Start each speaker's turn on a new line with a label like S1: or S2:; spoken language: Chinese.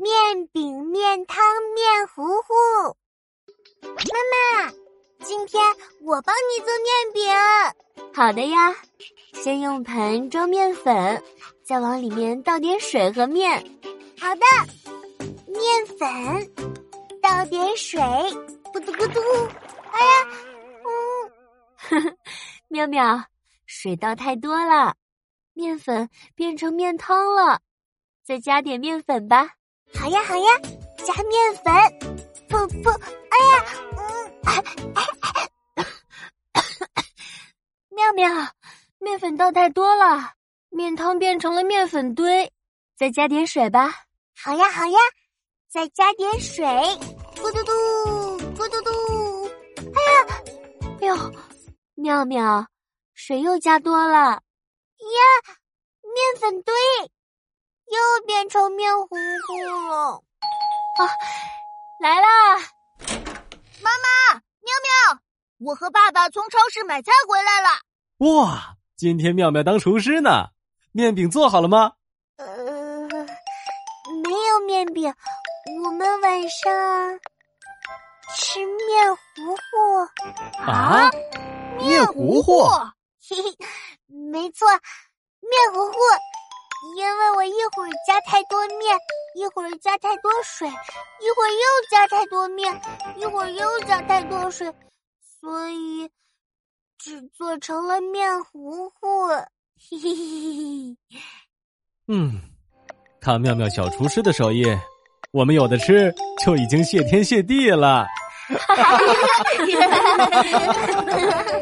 S1: 面饼、面汤、面糊糊。妈妈，今天我帮你做面饼。
S2: 好的呀，先用盆装面粉，再往里面倒点水和面。
S1: 好的，面粉，倒点水，咕嘟咕嘟。哎呀，
S2: 嗯，妙妙，水倒太多了，面粉变成面汤了，再加点面粉吧。
S1: 好呀，好呀，加面粉，噗噗，哎呀，
S2: 嗯，妙妙，面粉倒太多了，面汤变成了面粉堆，再加点水吧。
S1: 好呀，好呀，再加点水，咕嘟嘟，咕嘟嘟，哎呀，
S2: 哟，妙妙，水又加多了。呀，
S1: 面粉堆。又变成面糊糊了！啊，
S2: 来啦！
S3: 妈妈，妙妙，我和爸爸从超市买菜回来了。
S4: 哇，今天妙妙当厨师呢，面饼做好了吗？呃，
S1: 没有面饼，我们晚上吃面糊糊。
S4: 啊，面糊糊？
S1: 嘿嘿，没错，面糊糊。因为我一会儿加太多面，一会儿加太多水，一会儿又加太多面，一会儿又加太多水，所以只做成了面糊糊。嘿嘿嘿嘿。
S4: 嗯，看妙妙小厨师的手艺，我们有的吃就已经谢天谢地了。哈哈哈哈哈哈！